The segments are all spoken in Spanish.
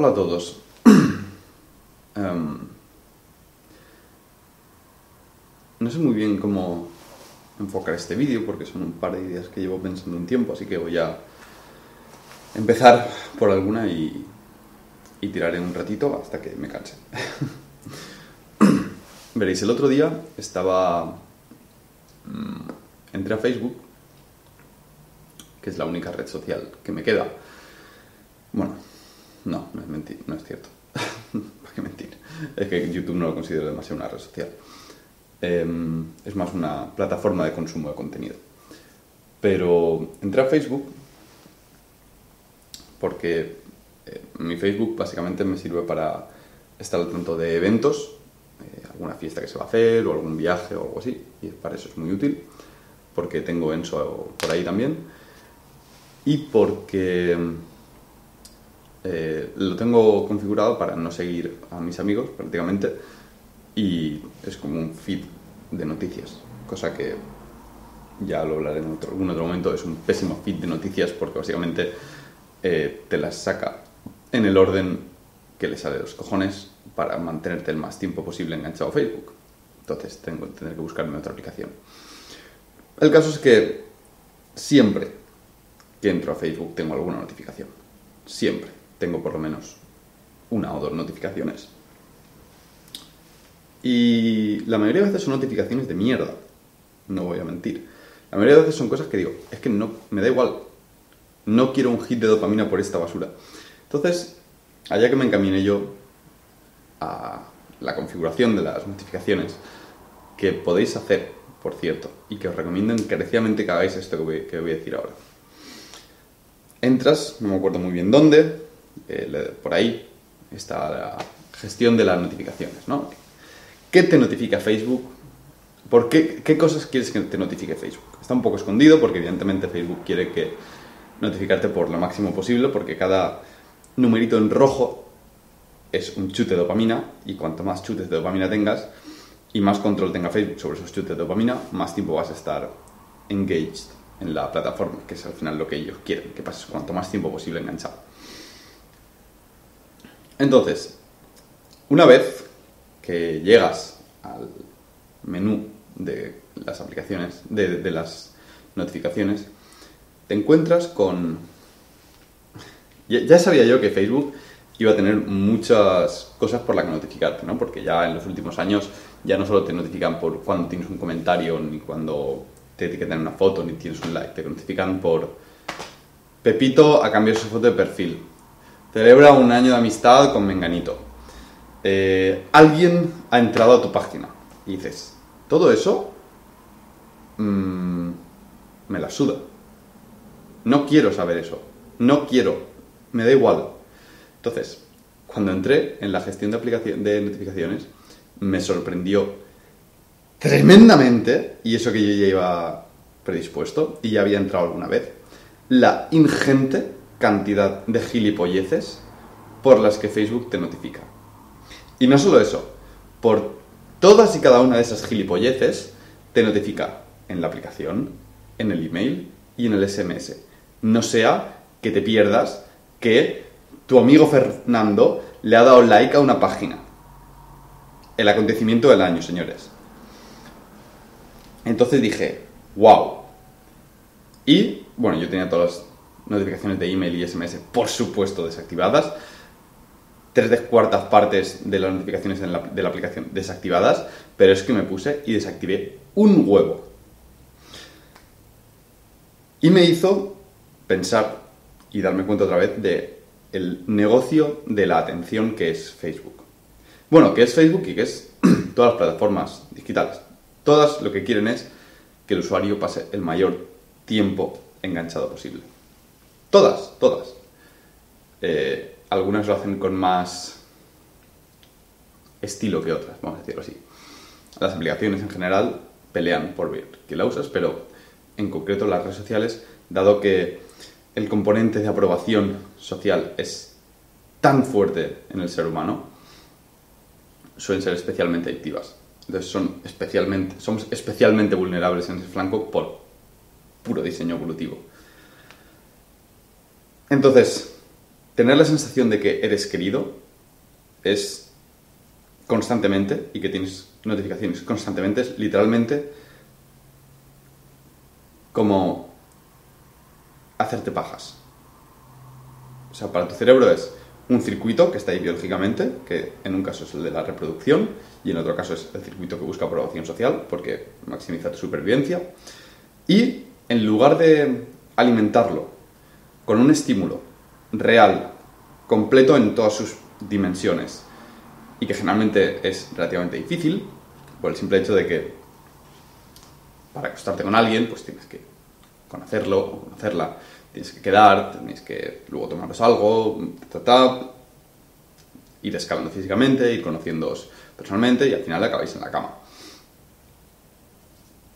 Hola a todos. Em, no sé muy bien cómo enfocar este vídeo porque son un par de ideas que llevo pensando un tiempo, así que voy a empezar por alguna y, y tiraré un ratito hasta que me canse. Veréis, el otro día estaba... mm, entré a Facebook, que es la única red social que me queda. Bueno, no, no es, mentir, no es cierto. ¿Para qué mentir? Es que YouTube no lo considero demasiado una red social. Em, es más una plataforma de consumo de contenido. Pero entré a Facebook porque eh, mi Facebook básicamente me sirve para estar al tanto de eventos, eh, alguna fiesta que se va a hacer o algún viaje o algo así, y para eso es muy útil, porque tengo Enso por ahí también, y porque eh, lo tengo configurado para no seguir a mis amigos prácticamente, y es como un feed de noticias, cosa que ya lo hablaré en otro- algún otro momento, es un pésimo feed de noticias porque básicamente eh, te las saca en el orden que le sale de los cojones para mantenerte el más tiempo posible enganchado a Facebook. Entonces tengo que tener que buscarme otra aplicación. El caso es que siempre que entro a Facebook tengo alguna notificación. Siempre tengo por lo menos una o dos notificaciones. Y la mayoría de veces son notificaciones de mierda. No voy a mentir. La mayoría de veces son cosas que digo, es que no, me da igual. No quiero un hit de dopamina por esta basura. Entonces, allá que me encaminé yo a la configuración de las notificaciones, que podéis hacer, por cierto, y que os recomiendo encarecidamente que hagáis esto que voy, que voy a decir ahora. Entras, no me acuerdo muy bien dónde, eh, por ahí está la gestión de las notificaciones, ¿no? ¿Qué te notifica Facebook? ¿Por qué, qué cosas quieres que te notifique Facebook? Está un poco escondido porque evidentemente Facebook quiere que notificarte por lo máximo posible porque cada numerito en rojo es un chute de dopamina y cuanto más chutes de dopamina tengas y más control tenga Facebook sobre esos chutes de dopamina, más tiempo vas a estar engaged en la plataforma, que es al final lo que ellos quieren, que pases cuanto más tiempo posible enganchado. Entonces, una vez que llegas al menú de las aplicaciones, de, las notificaciones, te encuentras con... Ya, sabía yo que Facebook iba a tener muchas cosas por las que notificarte, ¿no? Porque ya en los últimos años ya no solo te notifican por cuando tienes un comentario, ni cuando te etiquetan una foto, ni tienes un like, te notifican por Pepito a cambio de su foto de perfil. Celebra un año de amistad con Menganito. Eh, alguien ha entrado a tu página y dices, todo eso mm, me la suda. No quiero saber eso. No quiero. Me da igual. Entonces, cuando entré en la gestión de, de notificaciones, me sorprendió tremendamente, y eso que yo ya iba predispuesto y ya había entrado alguna vez, la ingente cantidad de gilipolleces por las que Facebook te notifica. Y no solo eso, por todas y cada una de esas gilipolleces te notifica en la aplicación, en el email y en el SMS. No sea que te pierdas que tu amigo Fernando le ha dado like a una página. El acontecimiento del año, señores. Entonces dije, wow. Y, bueno, yo tenía todas las notificaciones de email y SMS, por supuesto, desactivadas. Tres de cuartas partes de las notificaciones de la aplicación desactivadas, pero es que me puse y desactivé un huevo. Y me hizo pensar y darme cuenta otra vez de el negocio de la atención que es Facebook. Bueno, que es Facebook y que es todas las plataformas digitales. Todas lo que quieren es que el usuario pase el mayor tiempo enganchado posible. Todas, todas. Eh, algunas lo hacen con más estilo que otras, vamos a decirlo así. Las aplicaciones en general pelean por ver que la usas, pero en concreto las redes sociales, dado que el componente de aprobación social es tan fuerte en el ser humano, suelen ser especialmente adictivas. Entonces son especialmente, somos especialmente vulnerables en ese flanco por puro diseño evolutivo. Entonces, tener la sensación de que eres querido es constantemente y que tienes notificaciones constantemente, es literalmente como hacerte pajas. O sea, para tu cerebro es un circuito que está ahí biológicamente, que en un caso es el de la reproducción y en otro caso es el circuito que busca aprobación social porque maximiza tu supervivencia. Y en lugar de alimentarlo con un estímulo real, completo en todas sus dimensiones, y que generalmente es relativamente difícil, por el simple hecho de que para acostarte con alguien, pues tienes que conocerlo o conocerla, tienes que quedar, tienes que luego tomaros algo, ir escalando físicamente, ir conociéndoos personalmente y al final acabáis en la cama.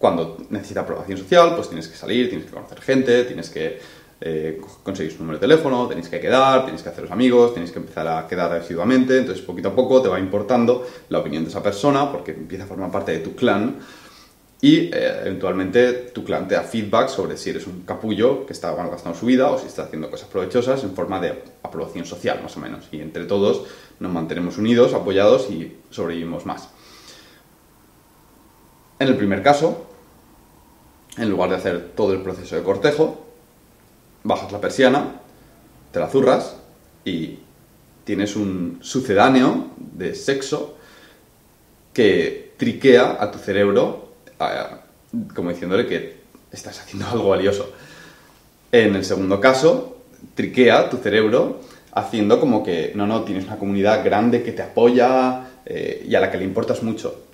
Cuando necesita aprobación social, pues tienes que salir, tienes que conocer gente, tienes que eh, conseguir su número de teléfono, tenéis que quedar, tenéis que haceros amigos, tenéis que empezar a quedar asiduamente, entonces poquito a poco te va importando la opinión de esa persona porque empieza a formar parte de tu clan y eh, eventualmente tu clan te da feedback sobre si eres un capullo que está gastando su vida o si está haciendo cosas provechosas en forma de aprobación social, más o menos. Y entre todos nos mantenemos unidos, apoyados y sobrevivimos más. En el primer caso, en lugar de hacer todo el proceso de cortejo, bajas la persiana, te la zurras y tienes un sucedáneo de sexo que triquea a tu cerebro como diciéndole que estás haciendo algo valioso. En el segundo caso, triquea tu cerebro haciendo como que, no, no, tienes una comunidad grande que te apoya eh, y a la que le importas mucho.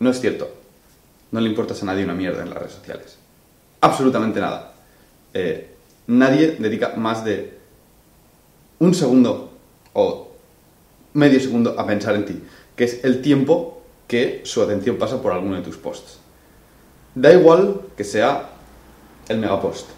No es cierto. No le importas a nadie una mierda en las redes sociales. Absolutamente nada. Eh, nadie dedica más de un segundo o medio segundo a pensar en ti, que es el tiempo que su atención pasa por alguno de tus posts. Da igual que sea el megapost.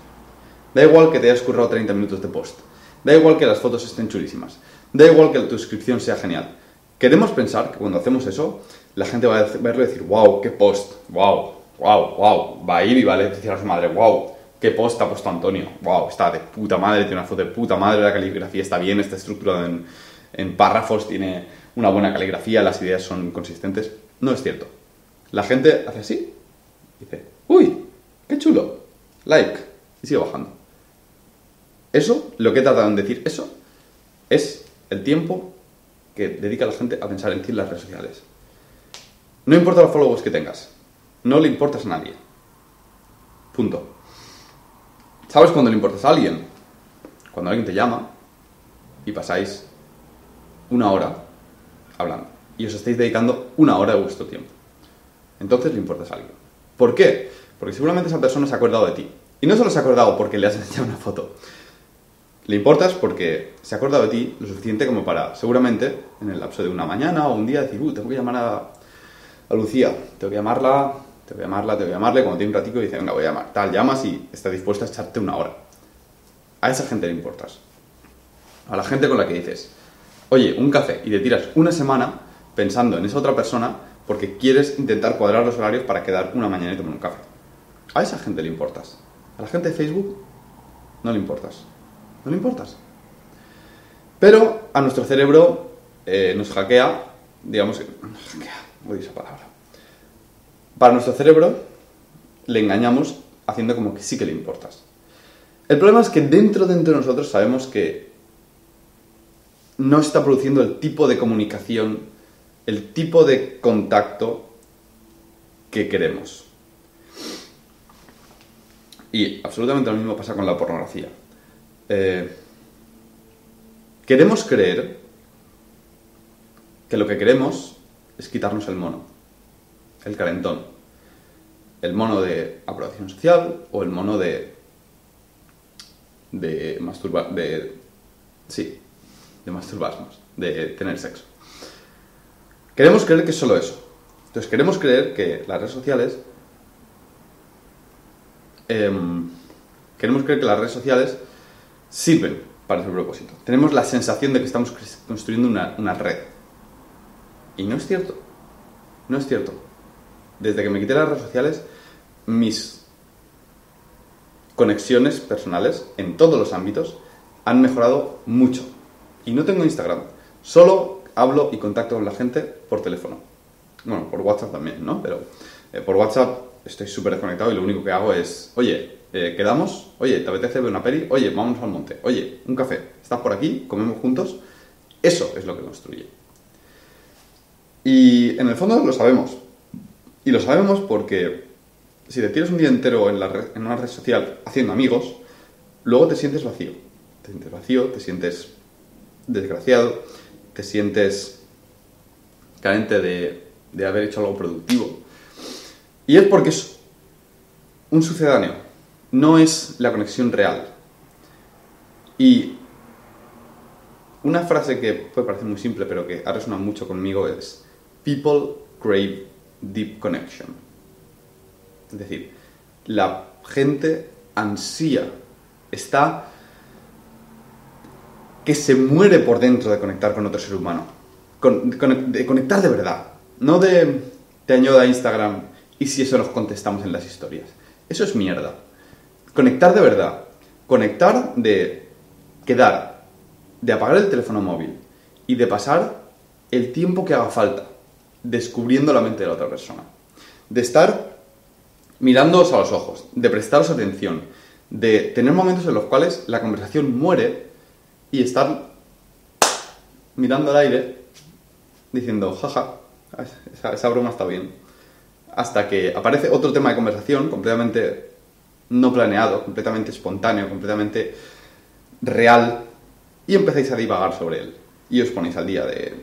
Da igual que te hayas currado 30 minutos de post. Da igual que las fotos estén chulísimas. Da igual que tu descripción sea genial. Queremos pensar que cuando hacemos eso, la gente va a verlo y decir, wow, qué post, wow, wow, wow. Va a ir y va a decir a su madre, wow, qué post ha puesto Antonio. Wow, está de puta madre, tiene una foto de puta madre, la caligrafía está bien, está estructurado en, en párrafos, tiene una buena caligrafía, las ideas son consistentes. No es cierto. La gente hace así, dice, uy, qué chulo, like, y sigue bajando. Eso, lo que he tratado de decir, eso es el tiempo que dedica la gente a pensar en ti en las redes sociales. No importa los followers que tengas, no le importas a nadie. Punto. ¿Sabes cuándo le importas a alguien? Cuando alguien te llama y pasáis una hora hablando. Y os estáis dedicando una hora de vuestro tiempo. Entonces le importas a alguien. ¿Por qué? Porque seguramente esa persona se ha acordado de ti. Y no solo se ha acordado porque le has enseñado una foto. Le importas porque se ha acordado de ti lo suficiente como para, seguramente, en el lapso de una mañana o un día, decir, uh, tengo que llamar a, a Lucía, tengo que llamarla, tengo que llamarla, tengo que llamarle, cuando tiene un ratico dice, venga, voy a llamar. Tal, llamas y está dispuesta a echarte una hora. A esa gente le importas. A la gente con la que dices, oye, un café y te tiras una semana pensando en esa otra persona porque quieres intentar cuadrar los horarios para quedar una mañana y tomar un café. A esa gente le importas. A la gente de Facebook no le importas. No le importas. Pero a nuestro cerebro eh, nos hackea, digamos que... Nos hackea, voy esa palabra. Para nuestro cerebro le engañamos haciendo como que sí que le importas. El problema es que dentro, de nosotros sabemos que no está produciendo el tipo de comunicación, el tipo de contacto que queremos. Y absolutamente lo mismo pasa con la pornografía. Eh, queremos creer que lo que queremos es quitarnos el mono, el calentón, el mono de aprobación social o el mono de de masturbar de sí, de masturbasmos, de tener sexo. Queremos creer que es solo eso. Entonces queremos creer que las redes sociales... Em, queremos creer que las redes sociales sirven para ese propósito. Tenemos la sensación de que estamos construyendo una, una red. Y no es cierto. No es cierto. Desde que me quité las redes sociales, mis conexiones personales en todos los ámbitos han mejorado mucho. Y no tengo Instagram. Solo hablo y contacto con la gente por teléfono. Bueno, por WhatsApp también, ¿no? Pero eh, por WhatsApp estoy súper desconectado y lo único que hago es, oye, eh, quedamos, oye, ¿te apetece ver una peli? Oye, vamos al monte, oye, un café, ¿estás por aquí? ¿Comemos juntos? Eso es lo que construye. Y en el fondo lo sabemos. Y lo sabemos porque si te tienes un día entero en, en una red social haciendo amigos, luego te sientes vacío. Te sientes vacío, te sientes desgraciado, te sientes carente de, de haber hecho algo productivo. Y es porque es un sucedáneo, no es la conexión real. Y una frase que puede parecer muy simple, pero que ha resonado mucho conmigo es People crave deep connection. Es decir, la gente ansía, está que se muere por dentro de conectar con otro ser humano. de conectar de verdad. No de te añado a Instagram y si eso nos contestamos en las historias. Eso es mierda. Conectar de verdad. Conectar de quedar, de apagar el teléfono móvil y de pasar el tiempo que haga falta descubriendo la mente de la otra persona. De estar mirándoos a los ojos, de prestaros atención, de tener momentos en los cuales la conversación muere y estar mirando al aire diciendo, jaja, esa, broma está bien. Hasta que aparece otro tema de conversación completamente no planeado, completamente espontáneo, completamente real, y empezáis a divagar sobre él. Y os ponéis al día de,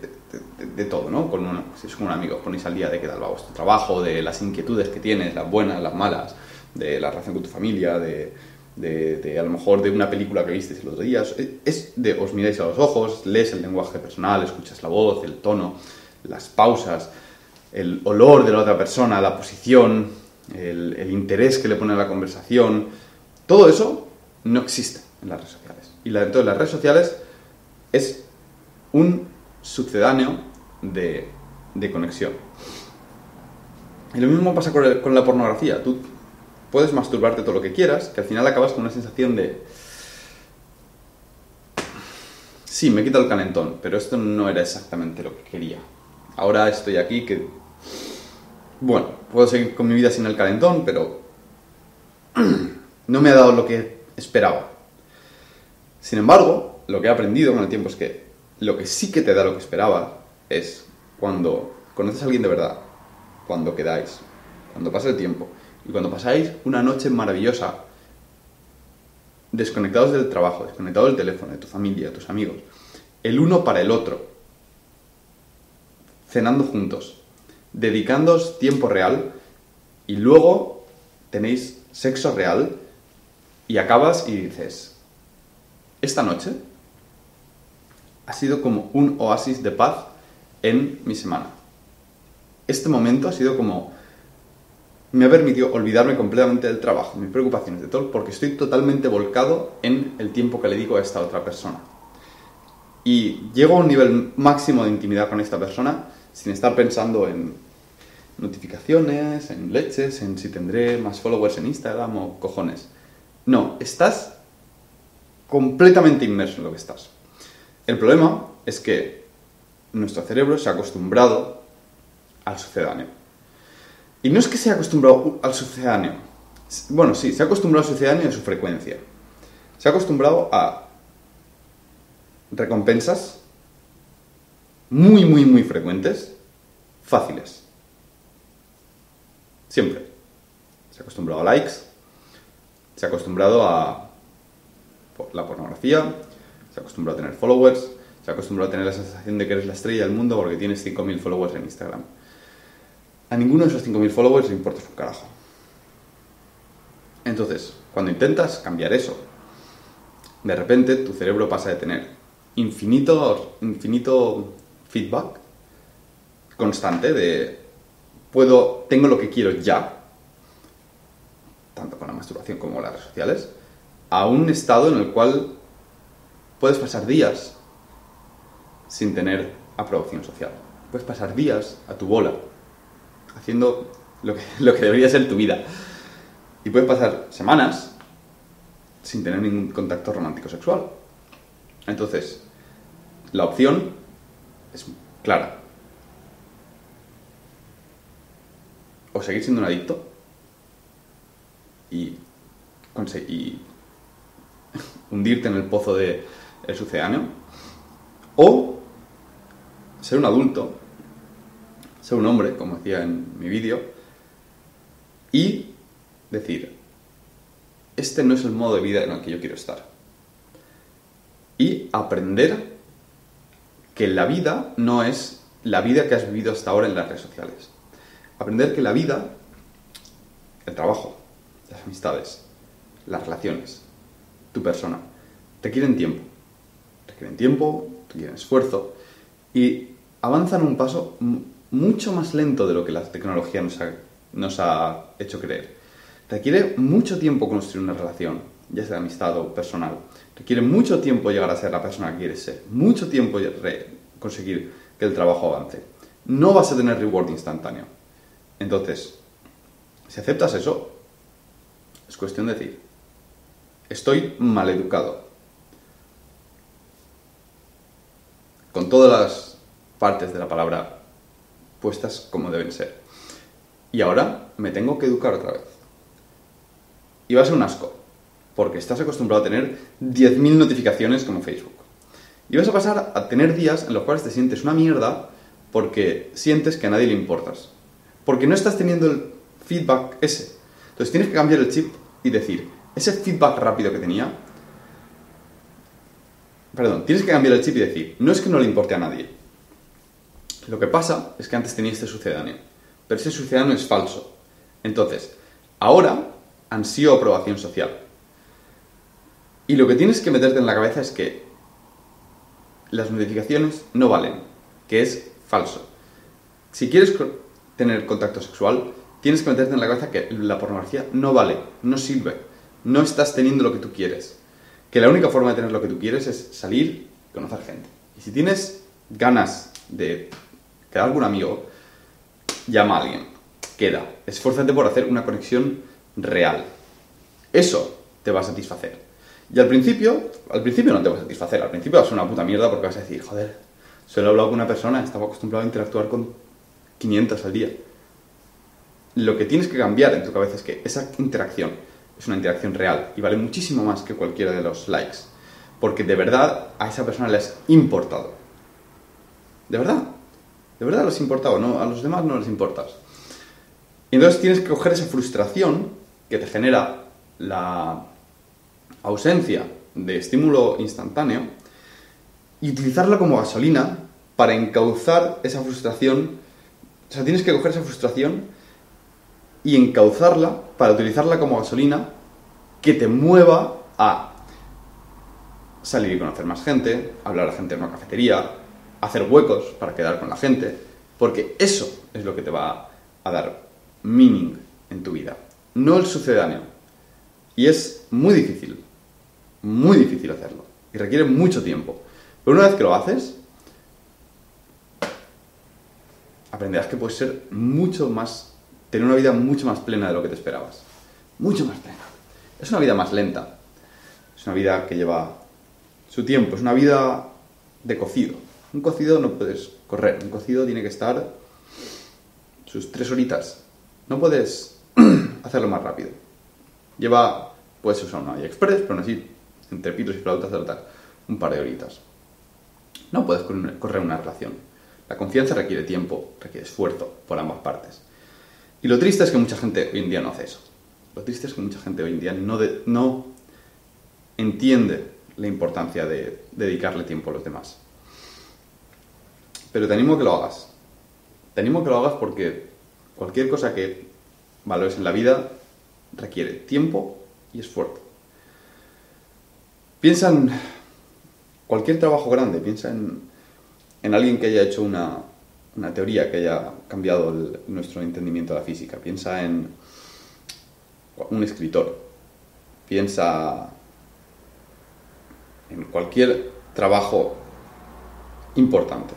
todo, ¿no? Con si es con un amigo, ponéis al día de qué tal va vuestro trabajo, de las inquietudes que tienes, las buenas, las malas, de la relación con tu familia, de, de, a lo mejor de una película que visteis los días. Es de os miráis a los ojos, lees el lenguaje personal, escuchas la voz, el tono, las pausas, el olor de la otra persona, la posición, el, el interés que le pone a la conversación. Todo eso no existe en las redes sociales. Y la, entonces las redes sociales es un sucedáneo de, de conexión. Y lo mismo pasa con, con la pornografía. Tú puedes masturbarte todo lo que quieras, que al final acabas con una sensación de... Sí, me quita el calentón, pero esto no era exactamente lo que quería. Ahora estoy aquí que... Bueno, puedo seguir con mi vida sin el calentón, pero... no me ha dado lo que esperaba. Sin embargo, lo que he aprendido con el tiempo es que lo que sí que te da lo que esperaba es cuando conoces a alguien de verdad, cuando quedáis, cuando pasa el tiempo. Y cuando pasáis una noche maravillosa, desconectados del trabajo, desconectados del teléfono, de tu familia, de tus amigos, el uno para el otro, cenando juntos, dedicándoos tiempo real y luego tenéis sexo real y acabas y dices, esta noche ha sido como un oasis de paz en mi semana. Este momento ha sido como... Me ha permitido olvidarme completamente del trabajo, mis preocupaciones, de todo, porque estoy totalmente volcado en el tiempo que le digo a esta otra persona. Y llego a un nivel máximo de intimidad con esta persona sin estar pensando en notificaciones, en leches, en si tendré más followers en Instagram o cojones. No, estás completamente inmerso en lo que estás. El problema es que nuestro cerebro se ha acostumbrado al sucedáneo. Y no es que se ha acostumbrado al sucedáneo. Bueno, sí, se ha acostumbrado al sucedáneo a su frecuencia. Se ha acostumbrado a recompensas muy, muy, muy frecuentes, fáciles. Siempre. Se ha acostumbrado a likes, se ha acostumbrado a la pornografía, se acostumbra a tener followers, se acostumbra a tener la sensación de que eres la estrella del mundo porque tienes 5.000 followers en Instagram. A ninguno de esos 5.000 followers le importa su carajo. Entonces, cuando intentas cambiar eso, de repente tu cerebro pasa de tener infinito, infinito feedback constante de puedo, tengo lo que quiero ya, tanto con la masturbación como las redes sociales, a un estado en el cual Puedes pasar días sin tener aprobación social. Puedes pasar días a tu bola, haciendo lo que, debería ser tu vida. Y puedes pasar semanas sin tener ningún contacto romántico sexual. Entonces, la opción es clara. O seguir siendo un adicto y, conseguir hundirte en el pozo del el sucedáneo, o ser un adulto, ser un hombre, como decía en mi vídeo, y decir, este no es el modo de vida en el que yo quiero estar. Y aprender que la vida no es la vida que has vivido hasta ahora en las redes sociales. Aprender que la vida, el trabajo, las amistades, las relaciones, tu persona, requieren tiempo. Requieren tiempo, requieren esfuerzo y avanzan un paso mucho más lento de lo que la tecnología nos ha, hecho creer. Requiere mucho tiempo construir una relación, ya sea de amistad o personal. Requiere mucho tiempo llegar a ser la persona que quieres ser. Mucho tiempo conseguir que el trabajo avance. No vas a tener reward instantáneo. Entonces, si aceptas eso, es cuestión de decir, estoy mal educado. Con todas las partes de la palabra puestas como deben ser. Y ahora me tengo que educar otra vez. Y va a ser un asco, porque estás acostumbrado a tener 10.000 notificaciones como Facebook. Y vas a pasar a tener días en los cuales te sientes una mierda porque sientes que a nadie le importas. Porque no estás teniendo el feedback ese. Entonces tienes que cambiar el chip y decir, ese feedback rápido que tenía, perdón, tienes que cambiar el chip y decir, no es que no le importe a nadie. Lo que pasa es que antes tenía este sucedáneo, pero ese sucedáneo es falso. Entonces, ahora ansío aprobación social. Y lo que tienes que meterte en la cabeza es que las notificaciones no valen, que es falso. Si quieres tener contacto sexual, tienes que meterte en la cabeza que la pornografía no vale, no sirve, no estás teniendo lo que tú quieres. Que la única forma de tener lo que tú quieres es salir y conocer gente. Y si tienes ganas de quedar algún amigo, llama a alguien, queda, esfuérzate por hacer una conexión real. Eso te va a satisfacer. Y al principio, al principio no te va a satisfacer, al principio va a una puta mierda porque vas a decir, joder, solo he hablado con una persona, estaba acostumbrado a interactuar con 500 al día. Lo que tienes que cambiar en tu cabeza es que esa interacción es una interacción real y vale muchísimo más que cualquiera de los likes. Porque de verdad a esa persona le has importado. De verdad. De verdad les importado, ¿no? A los demás no les importas. Y entonces tienes que coger esa frustración que te genera la ausencia de estímulo instantáneo y utilizarla como gasolina para encauzar esa frustración. O sea, tienes que coger esa frustración y encauzarla para utilizarla como gasolina que te mueva a salir y conocer más gente, hablar a gente en una cafetería, hacer huecos para quedar con la gente, porque eso es lo que te va a dar meaning en tu vida, no el sucedáneo. Y es muy difícil, muy difícil hacerlo. Y requiere mucho tiempo. Pero una vez que lo haces, aprenderás que puedes ser mucho más, tener una vida mucho más plena de lo que te esperabas. Mucho más plena. Es una vida más lenta. Es una vida que lleva su tiempo. Es una vida de cocido. Un cocido no puedes correr. Un cocido tiene que estar sus tres horitas. No puedes hacerlo más rápido. Lleva, puedes usar una express, pero no así entre pitos y flautas, tal, un par de horitas. No puedes correr una relación. La confianza requiere tiempo, requiere esfuerzo por ambas partes. Y lo triste es que mucha gente hoy en día no hace eso. Lo triste es que mucha gente hoy en día no, no entiende la importancia de dedicarle tiempo a los demás. Pero te animo a que lo hagas. Te animo a que lo hagas porque cualquier cosa que valores en la vida requiere tiempo y esfuerzo. Piensa en cualquier trabajo grande, piensa en, alguien que haya hecho una, teoría que haya cambiado nuestro entendimiento de la física, piensa en un escritor, piensa en cualquier trabajo importante.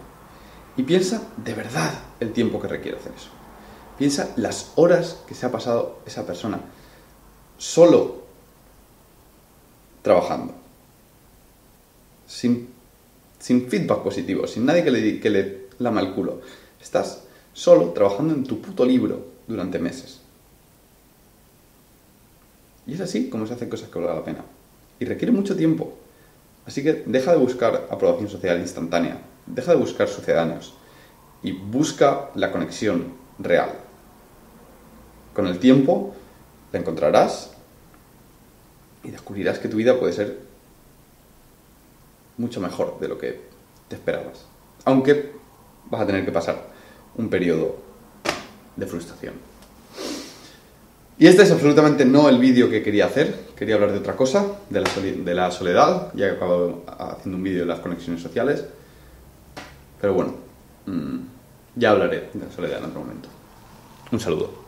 Y piensa de verdad el tiempo que requiere hacer eso. Piensa las horas que se ha pasado esa persona solo trabajando. Sin, sin feedback positivo, sin nadie que le, que le lama el culo. Estás solo trabajando en tu puto libro durante meses. Y es así como se hacen cosas que valga la pena. Y requiere mucho tiempo. Así que deja de buscar aprobación social instantánea. Deja de buscar sucedáneos. Y busca la conexión real. Con el tiempo la encontrarás y descubrirás que tu vida puede ser mucho mejor de lo que te esperabas. Aunque vas a tener que pasar un periodo de frustración. Y este es absolutamente no el vídeo que quería hacer. Quería hablar de otra cosa, de la, soledad. Ya he acabado haciendo un vídeo de las conexiones sociales. Pero bueno, mm, ya hablaré de la soledad en otro momento. Un saludo.